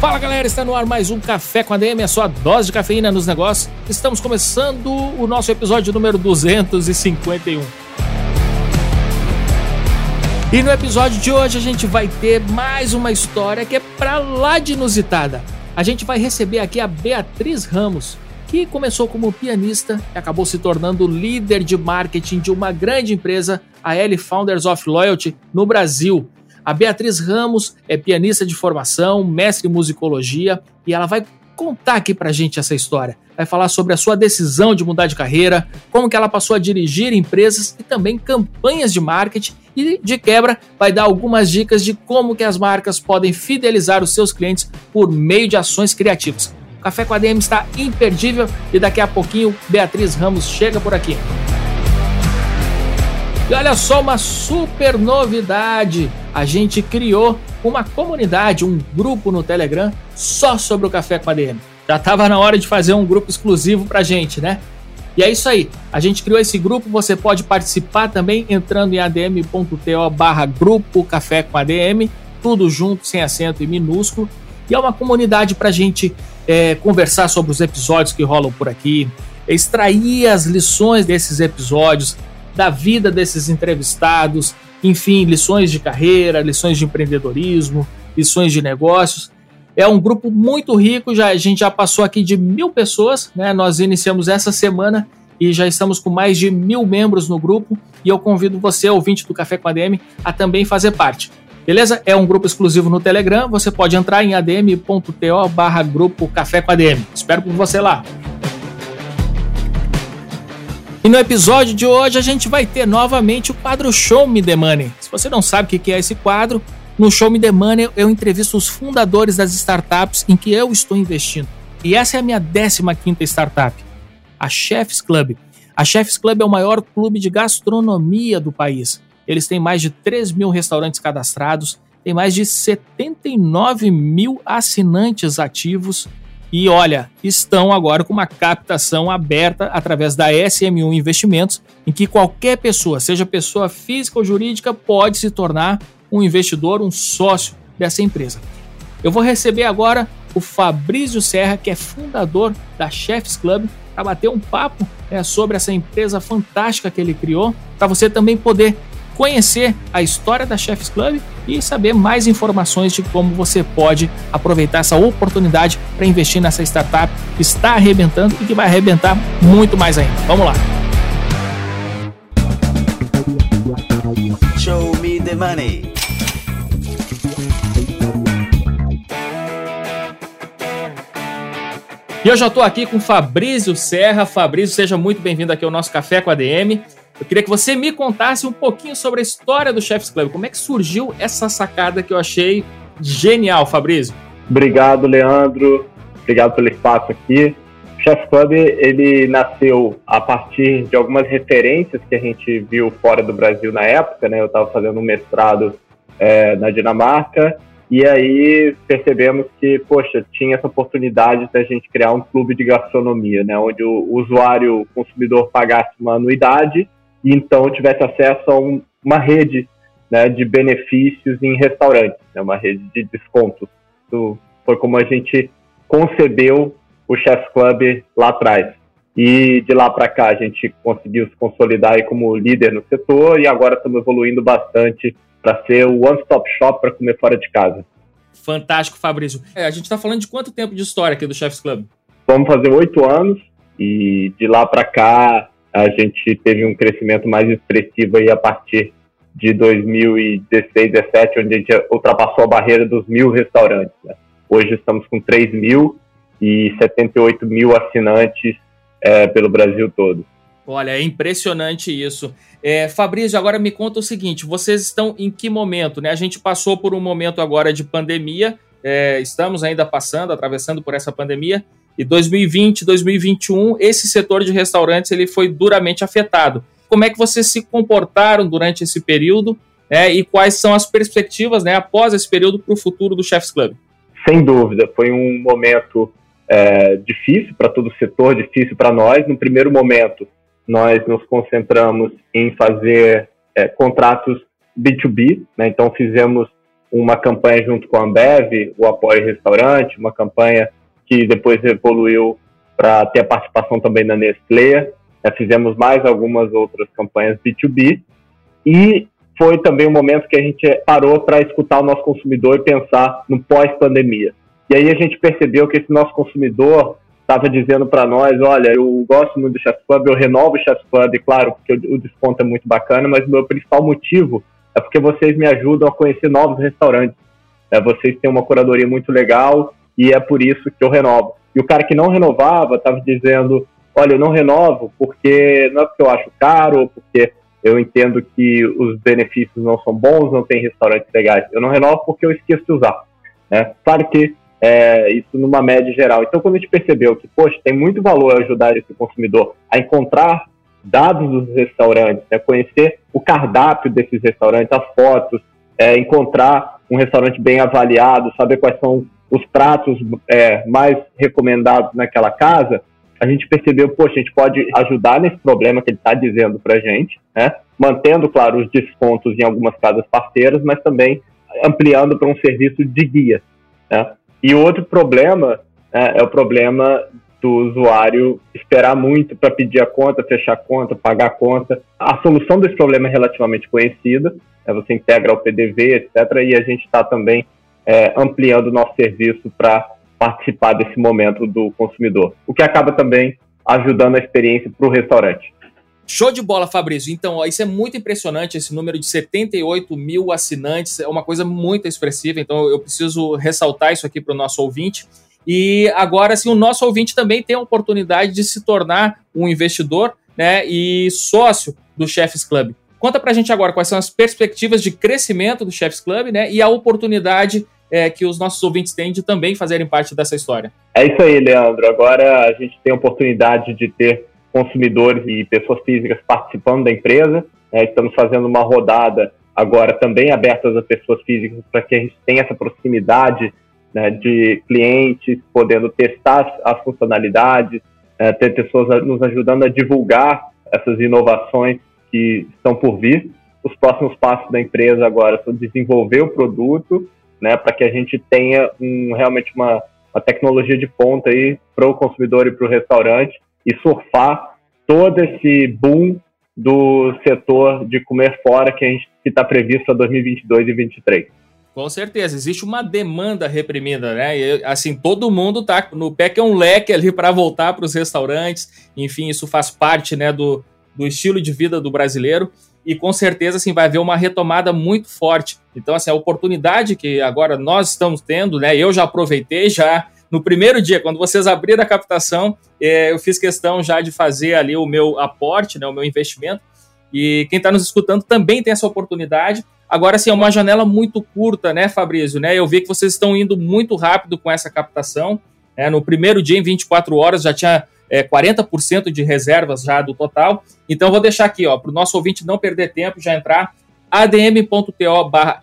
Fala galera, está no ar mais um Café com a DM, a sua dose de cafeína nos negócios. Estamos começando o nosso episódio número 251. E no episódio de hoje a gente vai ter mais uma história que é pra lá de inusitada. A gente vai receber aqui a Beatriz Ramos, que começou como pianista e acabou se tornando líder de marketing de uma grande empresa, a L Founders of Loyalty, no Brasil. A Beatriz Ramos é pianista de formação, mestre em musicologia e ela vai contar aqui pra gente essa história. Vai falar sobre a sua decisão de mudar de carreira, como que ela passou a dirigir empresas e também campanhas de marketing e de quebra vai dar algumas dicas de como que as marcas podem fidelizar os seus clientes por meio de ações criativas. O Café com a DM está imperdível e daqui a pouquinho Beatriz Ramos chega por aqui. E olha só uma super novidade! A gente criou uma comunidade, um grupo no Telegram só sobre o Café com a DM. Já estava na hora de fazer um grupo exclusivo pra gente, né? E é isso aí. A gente criou esse grupo, você pode participar também entrando em adm.to barra grupo Café com ADM, tudo junto, sem acento e minúsculo. E é uma comunidade para a gente é, conversar sobre os episódios que rolam por aqui, extrair as lições desses episódios, da vida desses entrevistados, enfim, lições de carreira, lições de empreendedorismo, lições de negócios. É um grupo muito rico, já, a gente já passou aqui de mil pessoas, né? Nós iniciamos essa semana e já estamos com mais de mil membros no grupo. E eu convido você, ouvinte do Café com ADM, a também fazer parte. Beleza? É um grupo exclusivo no Telegram. Você pode entrar em adm.to barra grupo Café com ADM. Espero por você lá. E no episódio de hoje a gente vai ter novamente o quadro Show Me The Money. Se você não sabe o que é esse quadro, no Show Me The Money eu entrevisto os fundadores das startups em que eu estou investindo. E essa é a minha 15 quinta startup, a Chefs Club. A Chefs Club é o maior clube de gastronomia do país. Eles têm mais de 3 mil restaurantes cadastrados, tem mais de 79 mil assinantes ativos e olha, estão agora com uma captação aberta através da SMU Investimentos, em que qualquer pessoa, seja pessoa física ou jurídica, pode se tornar um investidor, um sócio dessa empresa. Eu vou receber agora o Fabrício Serra, que é fundador da Chefs Club, para bater um papo né, sobre essa empresa fantástica que ele criou, para você também poder conhecer a história da Chefs Club e saber mais informações de como você pode aproveitar essa oportunidade para investir nessa startup que está arrebentando e que vai arrebentar muito mais ainda. Vamos lá. Show me the money. E eu já estou aqui com Fabrício Serra. Fabrício, seja muito bem-vindo aqui ao nosso Café com a DM. Eu queria que você me contasse um pouquinho sobre a história do Chefs Club. Como é que surgiu essa sacada que eu achei genial, Fabrício? Obrigado, Leandro. Obrigado pelo espaço aqui. O Chefs Club ele nasceu a partir de algumas referências que a gente viu fora do Brasil na época. Né? Eu estava fazendo um mestrado é, na Dinamarca e aí percebemos que, poxa, tinha essa oportunidade da gente criar um clube de gastronomia, né? onde o usuário, o consumidor pagasse uma anuidade e então tivesse acesso a um, uma rede né, de benefícios em restaurantes, né, uma rede de descontos. Isso foi como a gente concebeu o Chef's Club lá atrás. E de lá para cá a gente conseguiu se consolidar como líder no setor e agora estamos evoluindo bastante para ser o one-stop shop para comer fora de casa. Fantástico, Fabrício. É, a gente está falando de quanto tempo de história aqui do Chef's Club? Vamos fazer oito anos e de lá para cá a gente teve um crescimento mais expressivo aí a partir de 2016, 17, onde a gente ultrapassou a barreira dos mil restaurantes. Né? Hoje estamos com 3 mil e 78 mil assinantes é, pelo Brasil todo. Olha, é impressionante isso. É, Fabrício, agora me conta o seguinte: vocês estão em que momento? Né? A gente passou por um momento agora de pandemia é, estamos ainda passando, atravessando por essa pandemia, e 2020, 2021, esse setor de restaurantes ele foi duramente afetado. Como é que vocês se comportaram durante esse período né, e quais são as perspectivas né, após esse período para o futuro do Chefs Club? Sem dúvida, foi um momento é, difícil para todo o setor, difícil para nós. No primeiro momento, nós nos concentramos em fazer é, contratos B2B, né, então fizemos uma campanha junto com a Ambev, o Apoio Restaurante, uma campanha que depois evoluiu para ter a participação também da Nestlé. Fizemos mais algumas outras campanhas B2B. E foi também um momento que a gente parou para escutar o nosso consumidor e pensar no pós-pandemia. E aí a gente percebeu que esse nosso consumidor estava dizendo para nós, olha, eu gosto muito do Chef's Club, eu renovo o Chef's Club, claro, porque o desconto é muito bacana, mas o meu principal motivo é porque vocês me ajudam a conhecer novos restaurantes. É, vocês têm uma curadoria muito legal e é por isso que eu renovo. E o cara que não renovava estava dizendo, olha, eu não renovo porque não é porque eu acho caro, ou porque eu entendo que os benefícios não são bons, não tem restaurantes legais. Eu não renovo porque eu esqueço de usar. Né? Claro que é, isso numa média geral. Então, quando a gente percebeu que, poxa, tem muito valor ajudar esse consumidor a encontrar dados dos restaurantes, né, conhecer o cardápio desses restaurantes, as fotos, é, encontrar um restaurante bem avaliado, saber quais são os pratos é, mais recomendados naquela casa, a gente percebeu, poxa, a gente pode ajudar nesse problema que ele está dizendo para a gente, né? mantendo, claro, os descontos em algumas casas parceiras, mas também ampliando para um serviço de guia. Né? E outro problema é, é o problema do usuário esperar muito para pedir a conta, fechar a conta, pagar a conta. A solução desse problema é relativamente conhecida, é você integra o PDV, etc. E a gente está também é, ampliando o nosso serviço para participar desse momento do consumidor, o que acaba também ajudando a experiência para o restaurante. Show de bola, Fabrício. Então, ó, isso é muito impressionante, esse número de 78 mil assinantes, é uma coisa muito expressiva, então eu preciso ressaltar isso aqui para o nosso ouvinte. E agora, assim, o nosso ouvinte também tem a oportunidade de se tornar um investidor né, e sócio do Chefs Club. Conta para a gente agora quais são as perspectivas de crescimento do Chefs Club né, e a oportunidade é, que os nossos ouvintes têm de também fazerem parte dessa história. É isso aí, Leandro. Agora a gente tem a oportunidade de ter consumidores e pessoas físicas participando da empresa. É, estamos fazendo uma rodada agora também aberta às pessoas físicas para que a gente tenha essa proximidade né, de clientes, podendo testar as funcionalidades, é, ter pessoas nos ajudando a divulgar essas inovações que estão por vir. Os próximos passos da empresa agora são desenvolver o produto, né, para que a gente tenha um, realmente uma, uma tecnologia de ponta aí para o consumidor e para o restaurante e surfar todo esse boom do setor de comer fora que está previsto para 2022 e 2023. Com certeza, existe uma demanda reprimida, né? E, assim, todo mundo tá no pé que é um leque ali para voltar para os restaurantes. Enfim, isso faz parte, né, do, do estilo de vida do brasileiro e com certeza assim vai haver uma retomada muito forte. Então assim, a oportunidade que agora nós estamos tendo, né? Eu já aproveitei já no primeiro dia, quando vocês abriram a captação, é, eu fiz questão já de fazer ali o meu aporte, né, o meu investimento. E quem está nos escutando também tem essa oportunidade. Agora, assim, é uma janela muito curta, né, Fabrício? Né? Eu vi que vocês estão indo muito rápido com essa captação. Né? No primeiro dia, em 24 horas, já tinha é, 40% de reservas já do total. Então, vou deixar aqui, ó, para o nosso ouvinte não perder tempo, já entrar adm.to barra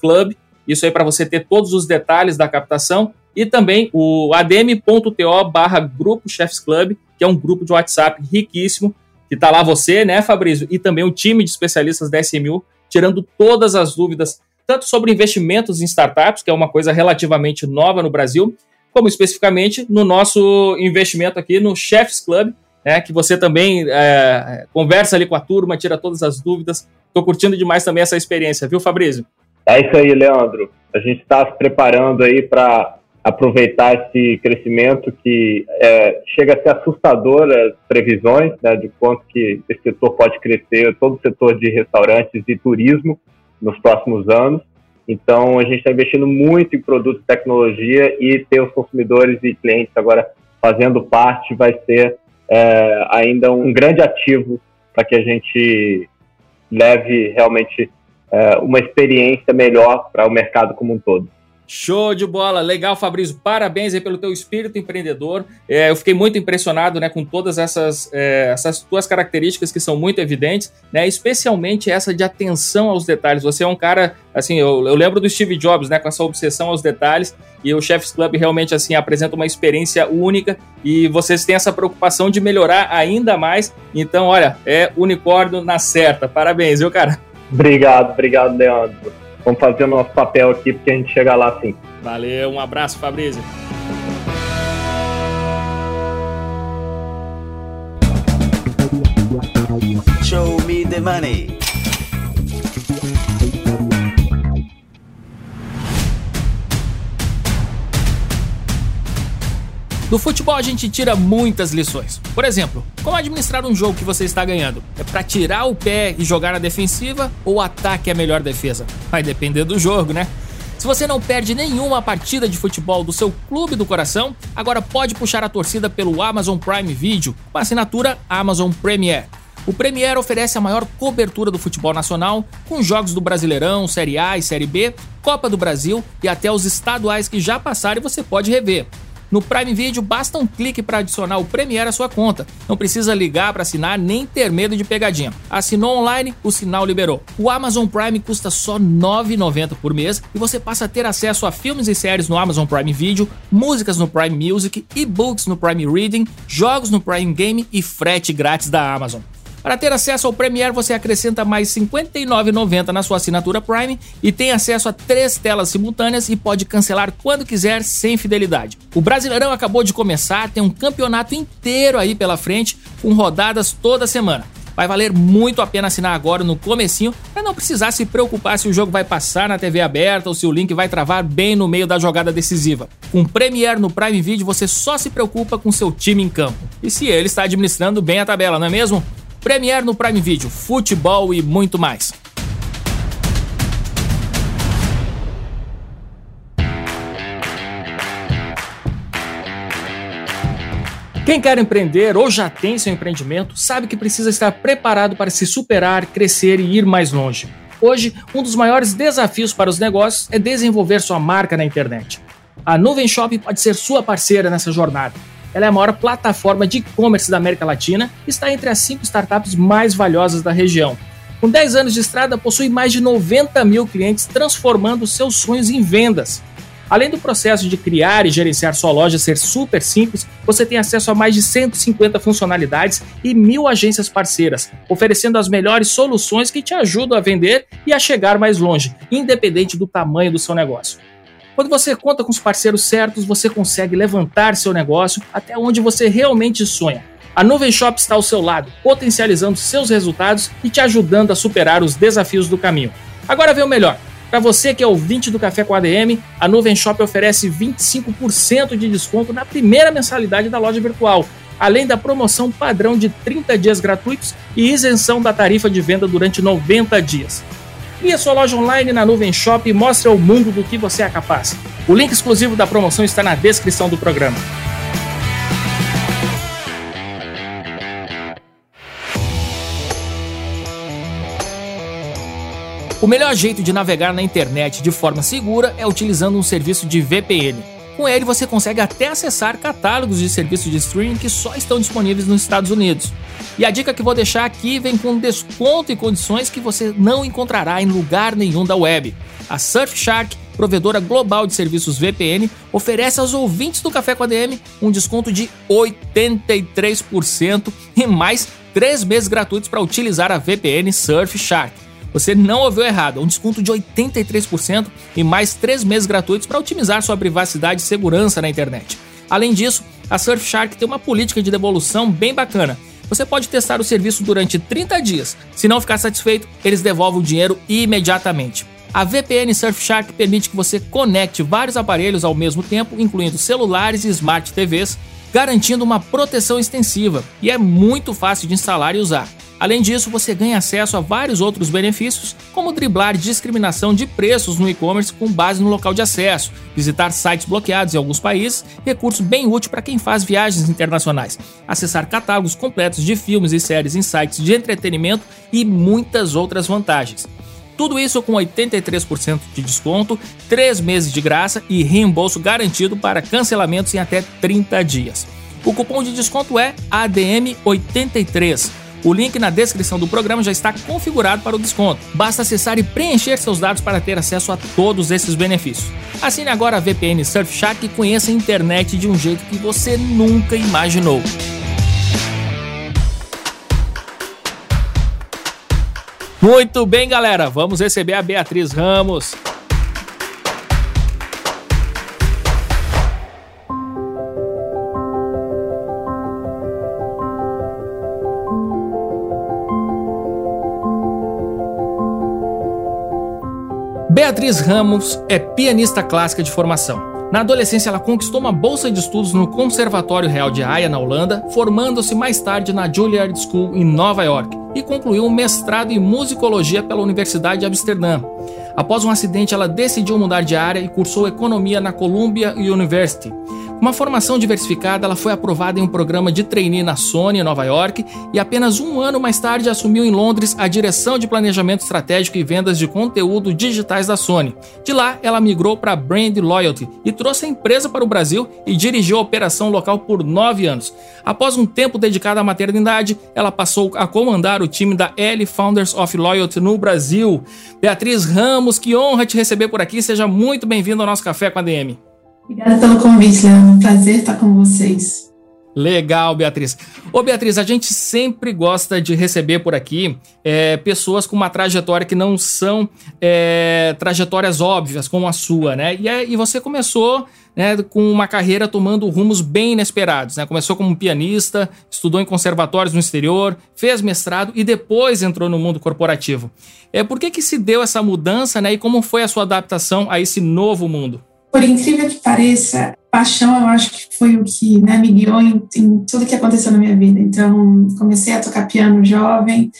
Club. Isso aí para você ter todos os detalhes da captação e também o adm.to barra Grupo Chefs Club, que é um grupo de WhatsApp riquíssimo, que está lá você, né, Fabrício, e também o time de especialistas da SMU, tirando todas as dúvidas, tanto sobre investimentos em startups, que é uma coisa relativamente nova no Brasil, como especificamente no nosso investimento aqui no Chefs Club, né, que você também é, conversa ali com a turma, tira todas as dúvidas. Estou curtindo demais também essa experiência, viu, Fabrício? É isso aí, Leandro. A gente está se preparando aí para aproveitar esse crescimento que é, chega a ser assustador as previsões né, de quanto que esse setor pode crescer, todo o setor de restaurantes e turismo nos próximos anos. Então, a gente está investindo muito em produtos e tecnologia e ter os consumidores e clientes agora fazendo parte vai ser é, ainda um grande ativo para que a gente leve realmente é, uma experiência melhor para o mercado como um todo. Show de bola, legal, Fabrício. Parabéns aí pelo teu espírito empreendedor. É, eu fiquei muito impressionado, né, com todas essas, é, essas tuas características que são muito evidentes, né, especialmente essa de atenção aos detalhes. Você é um cara, assim, eu, eu lembro do Steve Jobs, né, com essa obsessão aos detalhes. E o Chefs Club realmente assim apresenta uma experiência única e vocês têm essa preocupação de melhorar ainda mais. Então, olha, é unicórnio na certa. Parabéns, viu, cara? Obrigado, obrigado, Leandro. Vamos fazer o nosso papel aqui porque a gente chega lá sim. Valeu, um abraço, Fabrício. Show me the money. Do futebol a gente tira muitas lições. Por exemplo, como administrar um jogo que você está ganhando? É para tirar o pé e jogar na defensiva ou ataque é a melhor defesa? Vai depender do jogo, né? Se você não perde nenhuma partida de futebol do seu clube do coração, agora pode puxar a torcida pelo Amazon Prime Video com a assinatura Amazon Premier. O Premier oferece a maior cobertura do futebol nacional, com jogos do Brasileirão, Série A e Série B, Copa do Brasil e até os estaduais que já passaram e você pode rever. No Prime Video basta um clique para adicionar o Premiere à sua conta. Não precisa ligar para assinar nem ter medo de pegadinha. Assinou online, o sinal liberou. O Amazon Prime custa só R$ 9,90 por mês e você passa a ter acesso a filmes e séries no Amazon Prime Video, músicas no Prime Music, e-books no Prime Reading, jogos no Prime Game e frete grátis da Amazon. Para ter acesso ao Premiere, você acrescenta mais R$ 59,90 na sua assinatura Prime e tem acesso a três telas simultâneas e pode cancelar quando quiser sem fidelidade. O Brasileirão acabou de começar, tem um campeonato inteiro aí pela frente, com rodadas toda semana. Vai valer muito a pena assinar agora no comecinho para não precisar se preocupar se o jogo vai passar na TV aberta ou se o link vai travar bem no meio da jogada decisiva. Com Premiere no Prime Video você só se preocupa com seu time em campo. E se ele está administrando bem a tabela, não é mesmo? Premiere no Prime Video, futebol e muito mais. Quem quer empreender ou já tem seu empreendimento sabe que precisa estar preparado para se superar, crescer e ir mais longe. Hoje, um dos maiores desafios para os negócios é desenvolver sua marca na internet. A Nuvem Shop pode ser sua parceira nessa jornada. Ela é a maior plataforma de e-commerce da América Latina e está entre as cinco startups mais valiosas da região. Com 10 anos de estrada, possui mais de 90 mil clientes transformando seus sonhos em vendas. Além do processo de criar e gerenciar sua loja ser super simples, você tem acesso a mais de 150 funcionalidades e mil agências parceiras, oferecendo as melhores soluções que te ajudam a vender e a chegar mais longe, independente do tamanho do seu negócio. Quando você conta com os parceiros certos, você consegue levantar seu negócio até onde você realmente sonha. A Nuvem Shop está ao seu lado, potencializando seus resultados e te ajudando a superar os desafios do caminho. Agora vê o melhor. Para você que é ouvinte do Café com ADM, a Nuvem Shop oferece 25% de desconto na primeira mensalidade da loja virtual, além da promoção padrão de 30 dias gratuitos e isenção da tarifa de venda durante 90 dias. Crie sua loja online na Nuvem Shop e mostre ao mundo do que você é capaz. O link exclusivo da promoção está na descrição do programa. O melhor jeito de navegar na internet de forma segura é utilizando um serviço de VPN. Com ele você consegue até acessar catálogos de serviços de streaming que só estão disponíveis nos Estados Unidos. E a dica que vou deixar aqui vem com desconto e condições que você não encontrará em lugar nenhum da web. A Surfshark, provedora global de serviços VPN, oferece aos ouvintes do Café com a DM um desconto de 83% e mais 3 meses gratuitos para utilizar a VPN Surfshark. Você não ouviu errado, um desconto de 83% e mais 3 meses gratuitos para otimizar sua privacidade e segurança na internet. Além disso, a Surfshark tem uma política de devolução bem bacana. Você pode testar o serviço durante 30 dias. Se não ficar satisfeito, eles devolvem o dinheiro imediatamente. A VPN Surfshark permite que você conecte vários aparelhos ao mesmo tempo, incluindo celulares e smart TVs, garantindo uma proteção extensiva e é muito fácil de instalar e usar. Além disso, você ganha acesso a vários outros benefícios, como driblar discriminação de preços no e-commerce com base no local de acesso, visitar sites bloqueados em alguns países, recurso bem útil para quem faz viagens internacionais, acessar catálogos completos de filmes e séries em sites de entretenimento e muitas outras vantagens. Tudo isso com 83% de desconto, 3 meses de graça e reembolso garantido para cancelamentos em até 30 dias. O cupom de desconto é ADM83. O link na descrição do programa já está configurado para o desconto. Basta acessar e preencher seus dados para ter acesso a todos esses benefícios. Assine agora a VPN Surfshark e conheça a internet de um jeito que você nunca imaginou. Muito bem, galera. Vamos receber a Beatriz Ramos. Beatriz Ramos é pianista clássica de formação. Na adolescência, ela conquistou uma bolsa de estudos no Conservatório Real de Haia, na Holanda, formando-se mais tarde na Juilliard School em Nova York e concluiu um mestrado em musicologia pela Universidade de Amsterdã. Após um acidente, ela decidiu mudar de área e cursou economia na Columbia University. Uma formação diversificada, ela foi aprovada em um programa de trainee na Sony, em Nova York, e apenas um ano mais tarde assumiu em Londres a direção de planejamento estratégico e vendas de conteúdo digitais da Sony. De lá, ela migrou para Brand Loyalty e trouxe a empresa para o Brasil e dirigiu a operação local por nove anos. Após um tempo dedicado à maternidade, ela passou a comandar o time da L Founders of Loyalty no Brasil. Beatriz Ramos, que honra te receber por aqui. Seja muito bem-vindo ao nosso Café com a DM. Obrigada pelo convite. É um prazer estar com vocês. Legal, Beatriz. Ô, Beatriz, a gente sempre gosta de receber por aqui é, pessoas com uma trajetória que não são é, trajetórias óbvias, como a sua, né? E, é, e você começou né, com uma carreira tomando rumos bem inesperados. Né? Começou como pianista, estudou em conservatórios no exterior, fez mestrado e depois entrou no mundo corporativo. É, por que, que se deu essa mudança né, e como foi a sua adaptação a esse novo mundo? Por incrível que pareça, paixão eu acho que foi o que né, me guiou em, em tudo que aconteceu na minha vida. Então, comecei a tocar piano jovem,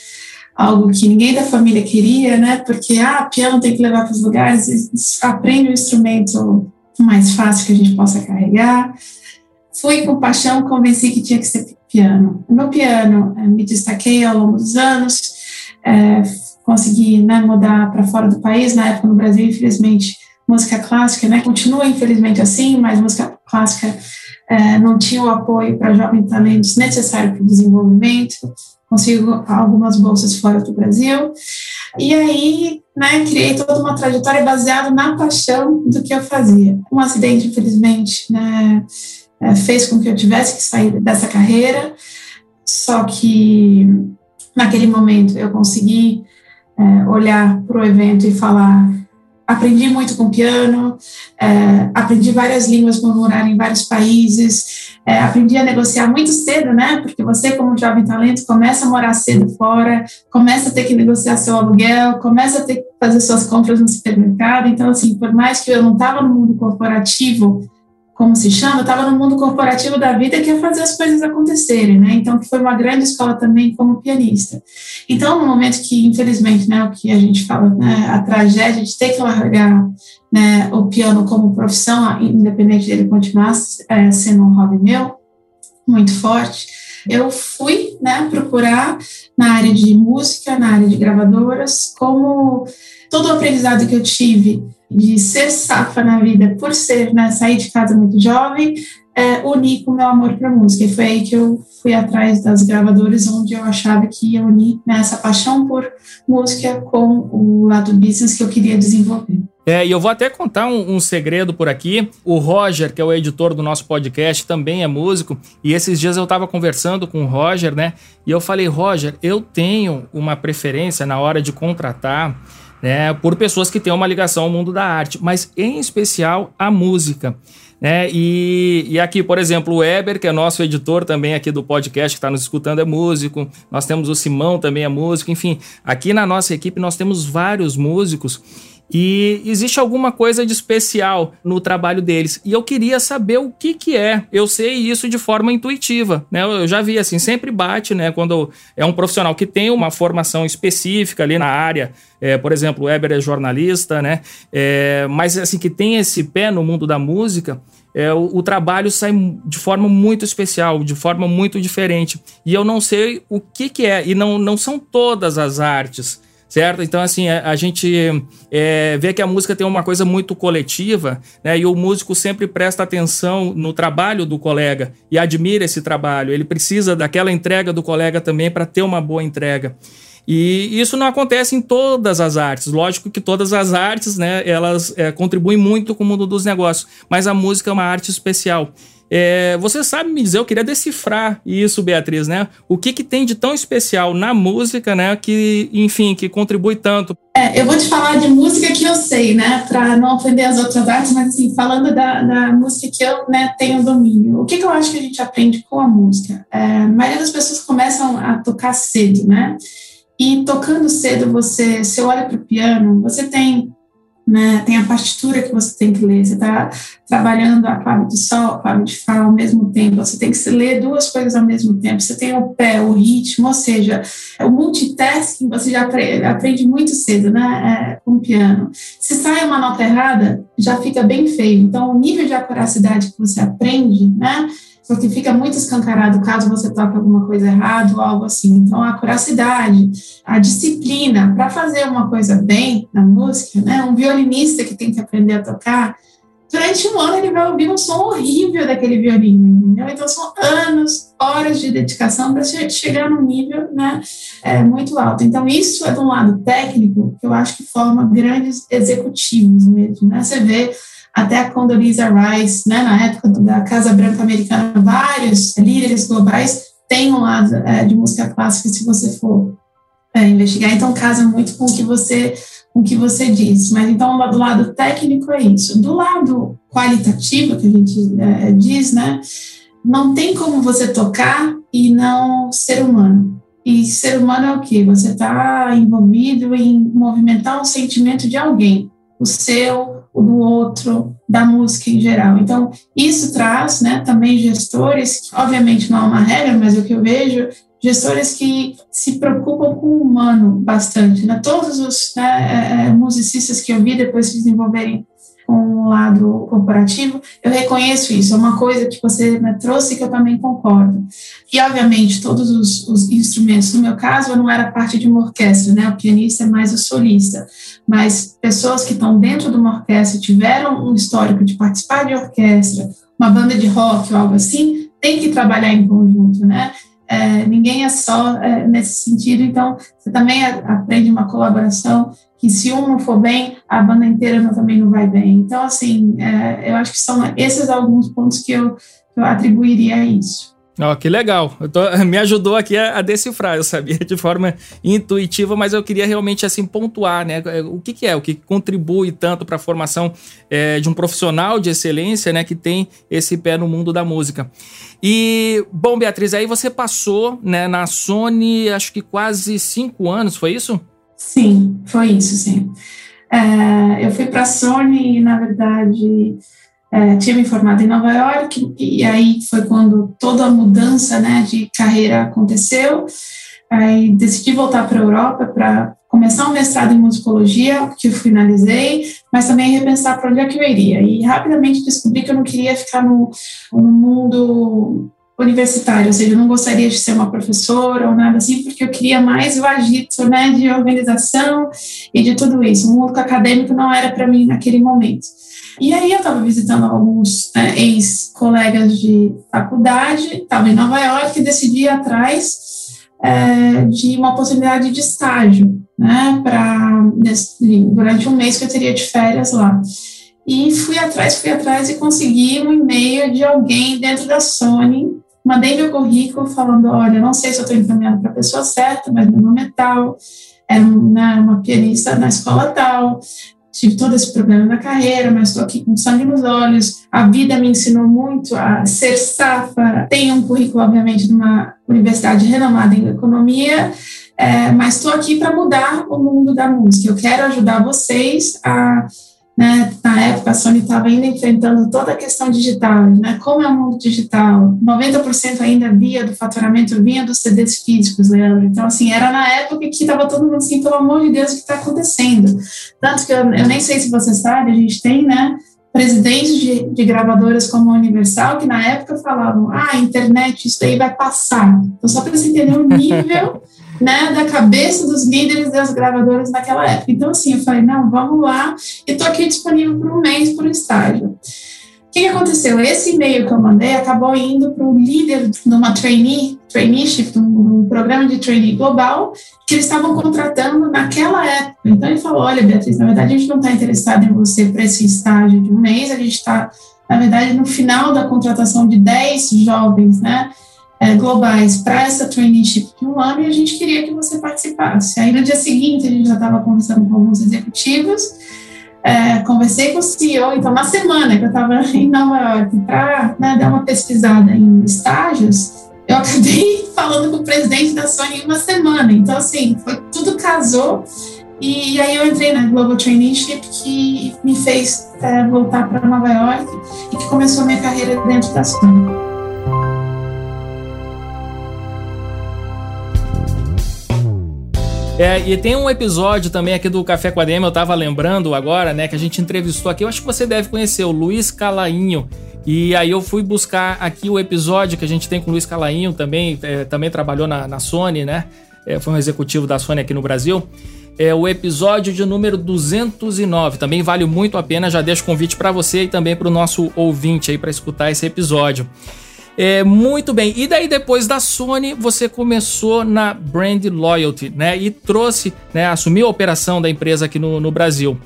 algo que ninguém da família queria, né? Porque, ah, piano tem que levar para os lugares, aprende o um instrumento mais fácil que a gente possa carregar. Fui com paixão, convenci que tinha que ser piano. No piano, eh, me destaquei ao longo dos anos, é, consegui né, mudar para fora do país. Na época, no Brasil, infelizmente, música clássica, né? Continua infelizmente assim, mas música clássica é, não tinha o apoio para jovens talentos necessário para o desenvolvimento. Consigo algumas bolsas fora do Brasil. E aí, né, criei toda uma trajetória baseada na paixão do que eu fazia. Um acidente, infelizmente, né, é, fez com que eu tivesse que sair dessa carreira, só que naquele momento eu consegui é, olhar para o evento e falar aprendi muito com piano, é, aprendi várias línguas por morar em vários países, é, aprendi a negociar muito cedo, né? Porque você, como jovem talento, começa a morar cedo fora, começa a ter que negociar seu aluguel, começa a ter que fazer suas compras no supermercado. Então, assim, por mais que eu não estava no mundo corporativo, como se chama, estava no mundo corporativo da vida que é fazer as coisas acontecerem, né? Então, que foi uma grande escola também como pianista. Então, no momento que, infelizmente, né, o que a gente fala, né, a tragédia de ter que largar né, o piano como profissão, independente dele continuar é, sendo um hobby meu, muito forte, eu fui né, procurar na área de música, na área de gravadoras, como todo o aprendizado que eu tive de ser safa na vida por ser, né, sair de casa muito jovem, é, unir com o meu amor para música. E foi aí que eu fui atrás das gravadoras, onde eu achava que ia unir né, essa paixão por música com o lado business que eu queria desenvolver. É, e eu vou até contar um, um, segredo por aqui. O Roger, que é o editor do nosso podcast, também é músico. E esses dias eu estava conversando com o Roger, né? E eu falei, Roger, eu tenho uma preferência na hora de contratar né, por pessoas que têm uma ligação ao mundo da arte, mas em especial a música. Né? E, e aqui, por exemplo, o Weber, que é nosso editor também aqui do podcast, que está nos escutando, é músico. Nós temos o Simão, também é músico. Enfim, aqui na nossa equipe nós temos vários músicos e existe alguma coisa de especial no trabalho deles. E eu queria saber o que que é. Eu sei isso de forma intuitiva, né? Eu já vi assim, sempre bate, né? Quando é um profissional que tem uma formação específica ali na área, é, por exemplo, o Weber é jornalista, né? É, mas assim que tem esse pé no mundo da música, é, o, o, trabalho sai de forma muito especial, de forma muito diferente. E eu não sei o que que é. E não, não são todas as artes certo? Então, assim, a, a gente é, vê que a música tem uma coisa muito coletiva, né? E o músico sempre presta atenção no trabalho do colega e admira esse trabalho. Ele precisa daquela entrega do colega também para ter uma boa entrega. E isso não acontece em todas as artes. Lógico que todas as artes, né, elas é, contribuem muito com o mundo dos negócios, mas a música é uma arte especial. É, você sabe me dizer, eu queria decifrar isso, Beatriz, né? O que, que tem de tão especial na música, né? Que, enfim, que contribui tanto. É, eu vou te falar de música que eu sei, né? Para não ofender as outras artes, mas assim, falando da, da música que eu né, tenho domínio. O que, que eu acho que a gente aprende com a música? É, a maioria das pessoas começam a tocar cedo, né? E tocando cedo, você, você olha para o piano, você tem né? Tem a partitura que você tem que ler. Você está trabalhando a clave de sol, a clave de fá ao mesmo tempo. Você tem que ler duas coisas ao mesmo tempo. Você tem o pé, o ritmo, ou seja, o multitasking você já aprende muito cedo, né? É, com o piano. Se sai uma nota errada, já fica bem feio. Então, o nível de acuracidade que você aprende, né? Porque fica muito escancarado caso você toque alguma coisa errada ou algo assim. Então, a curacidade, a disciplina para fazer uma coisa bem na música, né? Um violinista que tem que aprender a tocar, durante um ano ele vai ouvir um som horrível daquele violino, entendeu? Então, são anos, horas de dedicação para chegar num nível né, é, muito alto. Então, isso é de um lado técnico que eu acho que forma grandes executivos mesmo, né? Você vê até a Condoleezza Rice, né, na época da Casa Branca Americana, vários líderes globais têm um lado é, de música clássica, se você for é, investigar, então casa muito com o que você com o que você diz. Mas então, do lado técnico é isso. Do lado qualitativo, que a gente é, diz, né, não tem como você tocar e não ser humano. E ser humano é o quê? Você está envolvido em movimentar um sentimento de alguém, o seu, o do outro, da música em geral. Então, isso traz né, também gestores, obviamente não é uma regra, mas o que eu vejo, gestores que se preocupam com o humano bastante. Né? Todos os né, é, é musicistas que eu vi depois se desenvolverem com o lado corporativo, eu reconheço isso, é uma coisa que você me trouxe que eu também concordo. E, obviamente, todos os, os, instrumentos, no meu caso, eu não era parte de uma orquestra, né? O pianista é mais o solista, mas pessoas que estão dentro de uma orquestra, tiveram um histórico de participar de orquestra, uma banda de rock ou algo assim, tem que trabalhar em conjunto, né? É, ninguém é só é, nesse sentido, então você também aprende uma colaboração que se um não for bem, a banda inteira também não vai bem. Então, assim, é, eu acho que são esses alguns pontos que eu, eu atribuiria a isso. Oh, que legal. Tô, me ajudou aqui a, a, decifrar. Eu sabia de forma intuitiva, mas eu queria realmente assim pontuar, né? O que, que é, o que contribui tanto para a formação é, de um profissional de excelência, né? Que tem esse pé no mundo da música. E, bom, Beatriz, aí você passou né, na Sony, acho que quase cinco anos, foi isso? Sim, foi isso, sim. É, eu fui para a Sony na verdade, é, tinha me formado em Nova York e aí foi quando toda a mudança né, de carreira aconteceu. Aí decidi voltar para a Europa para começar um mestrado em musicologia, que eu finalizei, mas também repensar para onde é que eu iria. E rapidamente descobri que eu não queria ficar no, no mundo universitário, ou seja, eu não gostaria de ser uma professora ou nada assim, porque eu queria mais o agito, né, de organização e de tudo isso. O mundo acadêmico não era para mim naquele momento. E aí eu estava visitando alguns né, ex-colegas de faculdade, estava em Nova York e decidi ir atrás é, de uma possibilidade de estágio, né, para durante um mês que eu teria de férias lá. E fui atrás, fui atrás e consegui um e-mail de alguém dentro da Sony mandei meu currículo falando, olha, não sei se eu estou encaminhando para a pessoa certa, mas meu nome é tal, era uma, uma pianista na escola tal, tive todo esse problema na carreira, mas estou aqui com sangue nos olhos, a vida me ensinou muito a ser safa, tenho um currículo, obviamente, de uma universidade renomada em economia, é, mas estou aqui para mudar o mundo da música, eu quero ajudar vocês a né, na época, a Sony estava ainda enfrentando toda a questão digital, né, como é o mundo digital, 90% ainda via do faturamento vinha dos CDs físicos, Leandro. Então, assim, era na época que estava todo mundo assim, pelo amor de Deus, o que está acontecendo? Tanto que eu, eu, nem sei se você sabe, a gente tem, né, presidentes de, de gravadoras como a Universal, que na época falavam, ah, internet, isso aí vai passar. Então, só para você entender o nível né, da cabeça dos líderes das gravadoras naquela época. Então, assim, eu falei, não, vamos lá, e estou aqui disponível por um mês por estágio. O que, que aconteceu? Esse e-mail que eu mandei acabou indo para o líder de uma trainee, traineeship, um, um programa de trainee global, que eles estavam contratando naquela época. Então ele falou: Olha, Beatriz, na verdade a gente não está interessado em você para esse estágio de um mês, a gente está, na verdade, no final da contratação de 10 jovens, né? É, globais para essa traineeship de um ano e a gente queria que você participasse. Aí no dia seguinte a gente já estava conversando com alguns executivos é, conversei com o CEO, então, na semana que eu estava em Nova York para né, dar uma pesquisada em estágios, eu acabei falando com o presidente da Sony em uma semana. Então, assim, foi, tudo casou. E, e aí eu entrei na Global Traineeship, que me fez é, voltar para Nova York e que começou a minha carreira dentro da Sony. É, e tem um episódio também aqui do Café com a DM, eu tava lembrando agora, né, que a gente entrevistou aqui, eu acho que você deve conhecer, o Luiz Calainho. E aí eu fui buscar aqui o episódio que a gente tem com o Luiz Calainho, também, é, também trabalhou na, na Sony, né? É, foi um executivo da Sony aqui no Brasil. É o episódio de número 209. Também vale muito a pena. Já deixo convite para você e também para o nosso ouvinte aí para escutar esse episódio. É, muito bem. E daí depois da Sony, você começou na Brand Loyalty, né? E trouxe, né? Assumiu a operação da empresa aqui no, no Brasil.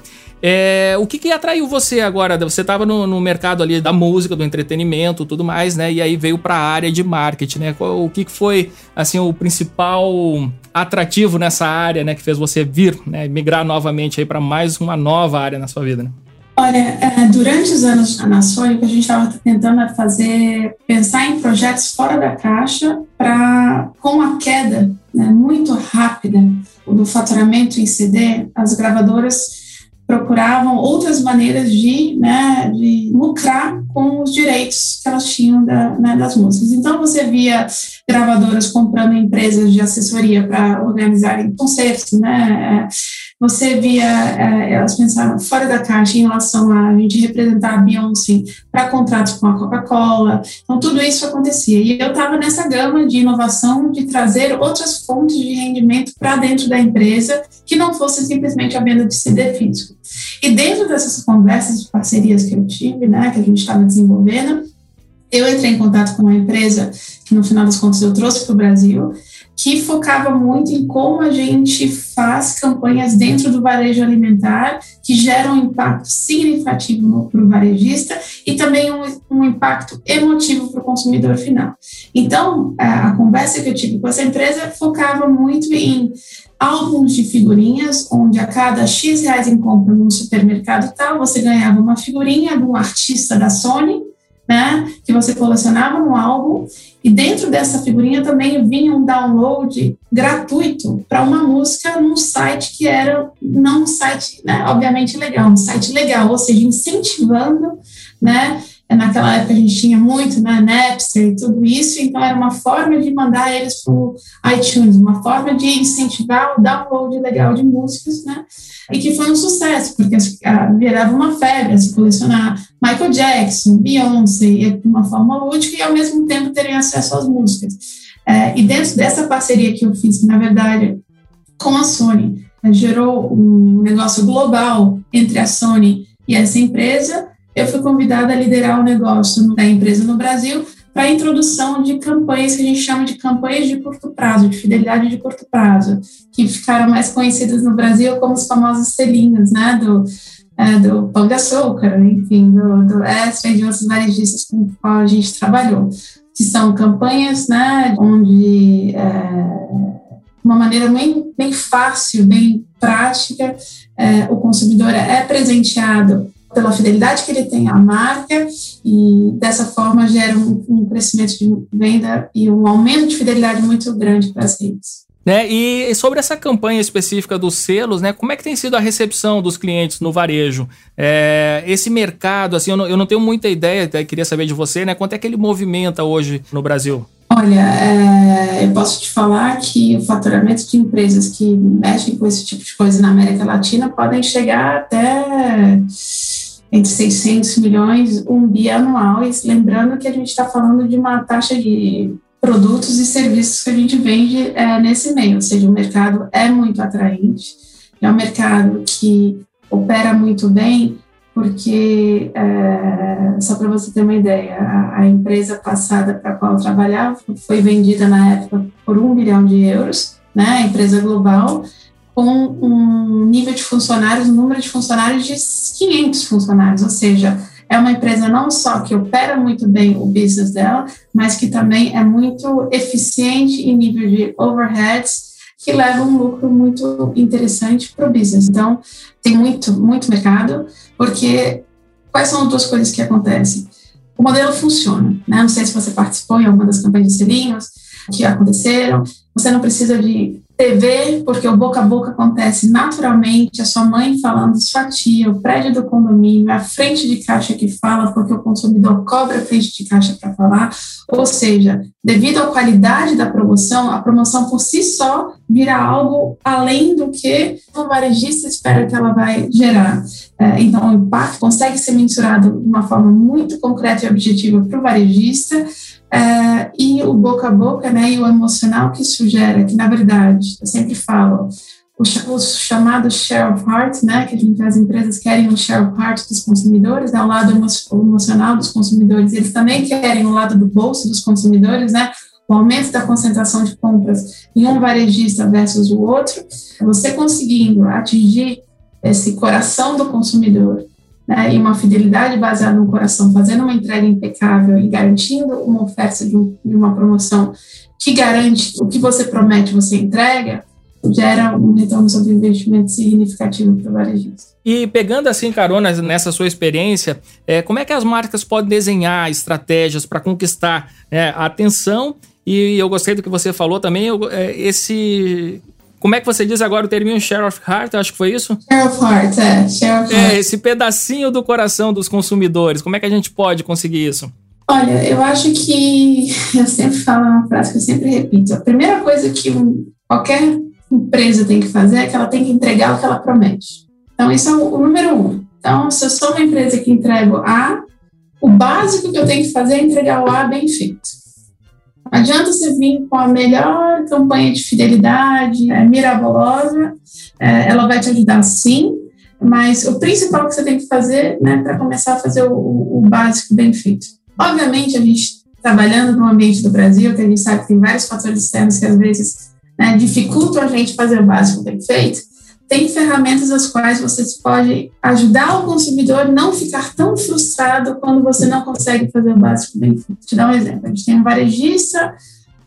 É, o que, que atraiu você agora? Você estava no, no, mercado ali da música, do entretenimento, tudo mais, né? E aí veio para a área de marketing, né? O que, que foi assim o principal atrativo nessa área, né? Que fez você vir, né? Migrar novamente aí para mais uma nova área na sua vida, né? Olha, é, durante os anos na Sônica, a gente estava tentando fazer, pensar em projetos fora da caixa para, com a queda né, muito rápida do faturamento em CD, as gravadoras procuravam outras maneiras de, né, de lucrar com os direitos que elas tinham da, né, das músicas. Então, você via gravadoras comprando empresas de assessoria para organizarem concertos, né, você via é, elas pensaram fora da caixa em relação a, a gente representar a Beyoncé para contratos com a Coca-Cola. Então, tudo isso acontecia. E eu estava nessa gama de inovação, de trazer outras fontes de rendimento para dentro da empresa que não fosse simplesmente a venda de CD físico. E dentro dessas conversas de parcerias que eu tive, né, que a gente estava desenvolvendo, eu entrei em contato com uma empresa que, no final das contas, eu trouxe para o Brasil, que focava muito em como a gente faz campanhas dentro do varejo alimentar que geram um impacto significativo para o varejista e também um, um impacto emotivo para o consumidor final. Então, a, a conversa que eu tive com essa empresa focava muito em álbuns de figurinhas, onde a cada X reais em compra num supermercado tal, você ganhava uma figurinha de um artista da Sony, né, que você colecionava no álbum, e dentro dessa figurinha também vinha um download gratuito para uma música num site que era não um site, né, obviamente legal, um site legal, ou seja, incentivando, né, naquela época a gente tinha muito, né, Napster e tudo isso, então era uma forma de mandar eles para o iTunes, uma forma de incentivar o download legal de músicas, né, e que foi um sucesso, porque ah, virava uma febre se colecionar Michael Jackson, Beyoncé, uma forma lúdica e ao mesmo tempo terem acesso às músicas. É, e dentro dessa parceria que eu fiz, que na verdade com a Sony, né, gerou um negócio global entre a Sony e essa empresa, eu fui convidada a liderar o negócio da empresa no Brasil para a introdução de campanhas que a gente chama de campanhas de curto prazo, de fidelidade de curto prazo, que ficaram mais conhecidas no Brasil como os famosos selinhos, né, do, é, do Pão de Açúcar, enfim, do, do Extra e de outros varejistas com os quais a gente trabalhou, que são campanhas, né, onde é, uma maneira bem, bem fácil, bem prática, é, o consumidor é presenteado pela fidelidade que ele tem à marca e dessa forma gera um, um crescimento de venda e um aumento de fidelidade muito grande para as redes. Né? E sobre essa campanha específica dos selos, né? Como é que tem sido a recepção dos clientes no varejo? É, esse mercado, assim, eu não, eu não, tenho muita ideia, até queria saber de você, né? Quanto é que ele movimenta hoje no Brasil? Olha, é, eu posso te falar que o faturamento de empresas que mexem com esse tipo de coisa na América Latina podem chegar até entre 600 milhões, um bi anual, lembrando que a gente está falando de uma taxa de produtos e serviços que a gente vende é, nesse meio, ou seja, o mercado é muito atraente, é um mercado que opera muito bem, porque, é, só para você ter uma ideia, a, a empresa passada para a qual eu trabalhava foi vendida na época por um bilhão de euros, né, a empresa global, com um nível de funcionários, um número de funcionários de 500 funcionários, ou seja, é uma empresa não só que opera muito bem o business dela, mas que também é muito eficiente em nível de overheads, que leva um lucro muito interessante para o business. Então, tem muito, muito mercado, porque quais são as duas coisas que acontecem? O modelo funciona, né? Não sei se você participou em alguma das campanhas de selinhos que aconteceram. Você não precisa de TV, porque o boca a boca acontece naturalmente, a sua mãe falando, sua tia, o prédio do condomínio, a frente de caixa que fala, porque o consumidor cobra a frente de caixa para falar, ou seja, devido à qualidade da promoção, a promoção por si só vira algo além do que o varejista espera que ela vai gerar. É, então, o impacto consegue ser mensurado de uma forma muito concreta e objetiva para o varejista, é, e o boca a boca, né, e o emocional que isso gera, que na verdade, eu sempre falo, o, chamado share of heart, né, que a gente, as empresas querem o share of heart dos consumidores, né, o lado emocional dos consumidores, eles também querem o lado do bolso dos consumidores, né, o aumento da concentração de compras em um varejista versus o outro, você conseguindo atingir esse coração do consumidor né, e uma fidelidade baseada no coração, fazendo uma entrega impecável e garantindo uma oferta de, um, de uma promoção que garante o que você promete, você entrega, gera um retorno sobre investimento significativo para o varejista. E pegando assim carona nessa sua experiência, é, como é que as marcas podem desenhar estratégias para conquistar é, a atenção? E eu gostei do que você falou também, é, esse como é que você diz agora o termo share of heart? Acho que foi isso? Share of heart, é. Share of é, heart. esse pedacinho do coração dos consumidores. Como é que a gente pode conseguir isso? Olha, eu acho que eu sempre falo uma frase que eu sempre repito. A primeira coisa que qualquer empresa tem que fazer é que ela tem que entregar o que ela promete. Então, isso é o, o número um. Então, se eu sou uma empresa que entrego A, o básico que eu tenho que fazer é entregar o A bem feito. Adianta você vir com a melhor campanha de fidelidade, é, mirabolosa, é, ela vai te ajudar sim, mas o principal que você tem que fazer, né, para começar a fazer o, o, básico bem feito. Obviamente, a gente trabalhando no ambiente do Brasil, que a gente sabe que tem vários fatores externos que às vezes né, dificultam a gente fazer o básico bem feito, tem ferramentas as quais você pode ajudar o consumidor a não ficar tão frustrado quando você não consegue fazer o básico bem feito. Vou te dar um exemplo. A gente tem um varejista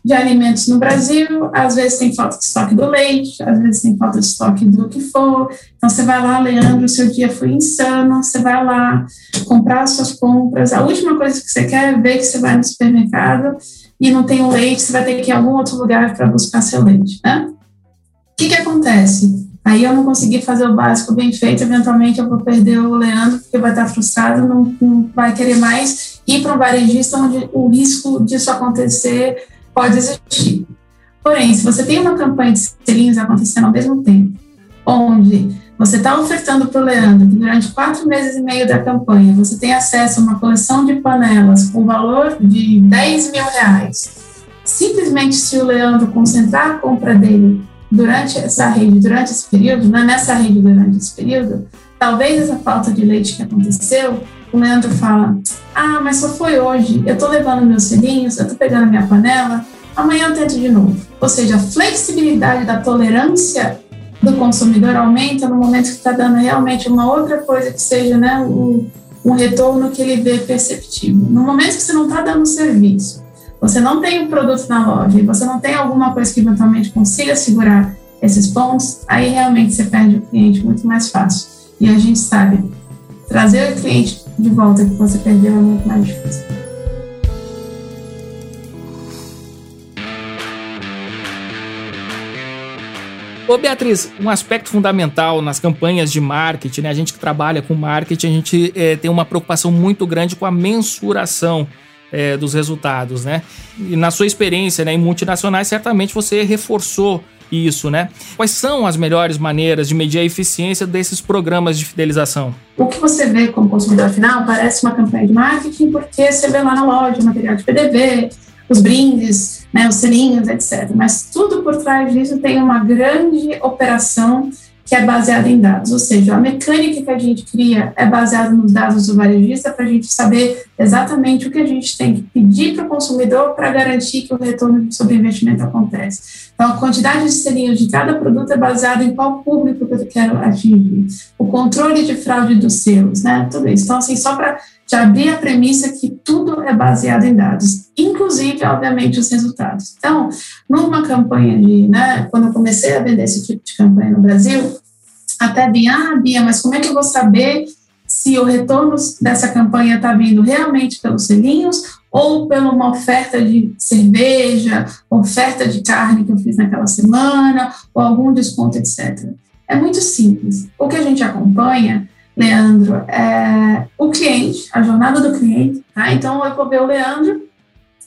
de alimentos no Brasil, às vezes tem falta de estoque do leite, às vezes tem falta de estoque do que for. Então você vai lá, Leandro, seu dia foi insano, você vai lá comprar as suas compras. A última coisa que você quer é ver que você vai no supermercado e não tem o leite, você vai ter que ir em algum outro lugar para buscar seu leite, né? O que, que acontece? Aí eu não consegui fazer o básico bem feito, eventualmente eu vou perder o Leandro, porque vai estar frustrado, não, não vai querer mais ir para um varejista onde o risco disso acontecer pode existir. Porém, se você tem uma campanha de selinhos acontecendo ao mesmo tempo, onde você está ofertando para o Leandro que durante quatro meses e meio da campanha você tem acesso a uma coleção de panelas com valor de 10 mil reais. Simplesmente se o Leandro concentrar a compra dele durante essa rede, durante esse período, né, nessa rede durante esse período, talvez essa falta de leite que aconteceu, o Leandro fala: Ah, mas só foi hoje, eu tô levando meus selinhos, eu tô pegando minha panela, amanhã eu tento de novo. Ou seja, a flexibilidade da tolerância do consumidor aumenta no momento que está dando realmente uma outra coisa que seja né, o, um retorno que ele vê perceptível. No momento que você não está dando serviço, você não tem um produto na loja e você não tem alguma coisa que eventualmente consiga segurar esses pontos, aí realmente você perde o cliente muito mais fácil. E a gente sabe, trazer o cliente de volta que você perdeu é muito mais difícil. Ô Beatriz, um aspecto fundamental nas campanhas de marketing, né? a gente que trabalha com marketing, a gente é, tem uma preocupação muito grande com a mensuração é, dos resultados, né? E na sua experiência né, em multinacionais, certamente você reforçou isso, né? Quais são as melhores maneiras de medir a eficiência desses programas de fidelização? O que você vê como consumidor final parece uma campanha de marketing porque você vê lá na loja o material de PDV, os brindes, né, os selinhos, etc. Mas tudo por trás disso tem uma grande operação que é baseada em dados, ou seja, a mecânica que a gente cria é baseada nos dados do varejista para a gente saber exatamente o que a gente tem que pedir para o consumidor para garantir que o retorno sobre investimento acontece. Então, a quantidade de selinhos de cada produto é baseada em qual público que eu quero atingir, o controle de fraude dos selos, né, tudo isso. Então, assim, só para de abrir a premissa que tudo é baseado em dados, inclusive, obviamente, os resultados. Então, numa campanha de, né, quando eu comecei a vender esse tipo de campanha no Brasil, até Bia, ah, Bia, mas como é que eu vou saber se o retorno dessa campanha está vindo realmente pelos selinhos ou pela uma oferta de cerveja, oferta de carne que eu fiz naquela semana, ou algum desconto, etc. É muito simples. O que a gente acompanha Leandro, é o cliente, a jornada do cliente, tá? Então eu vou ver o Leandro,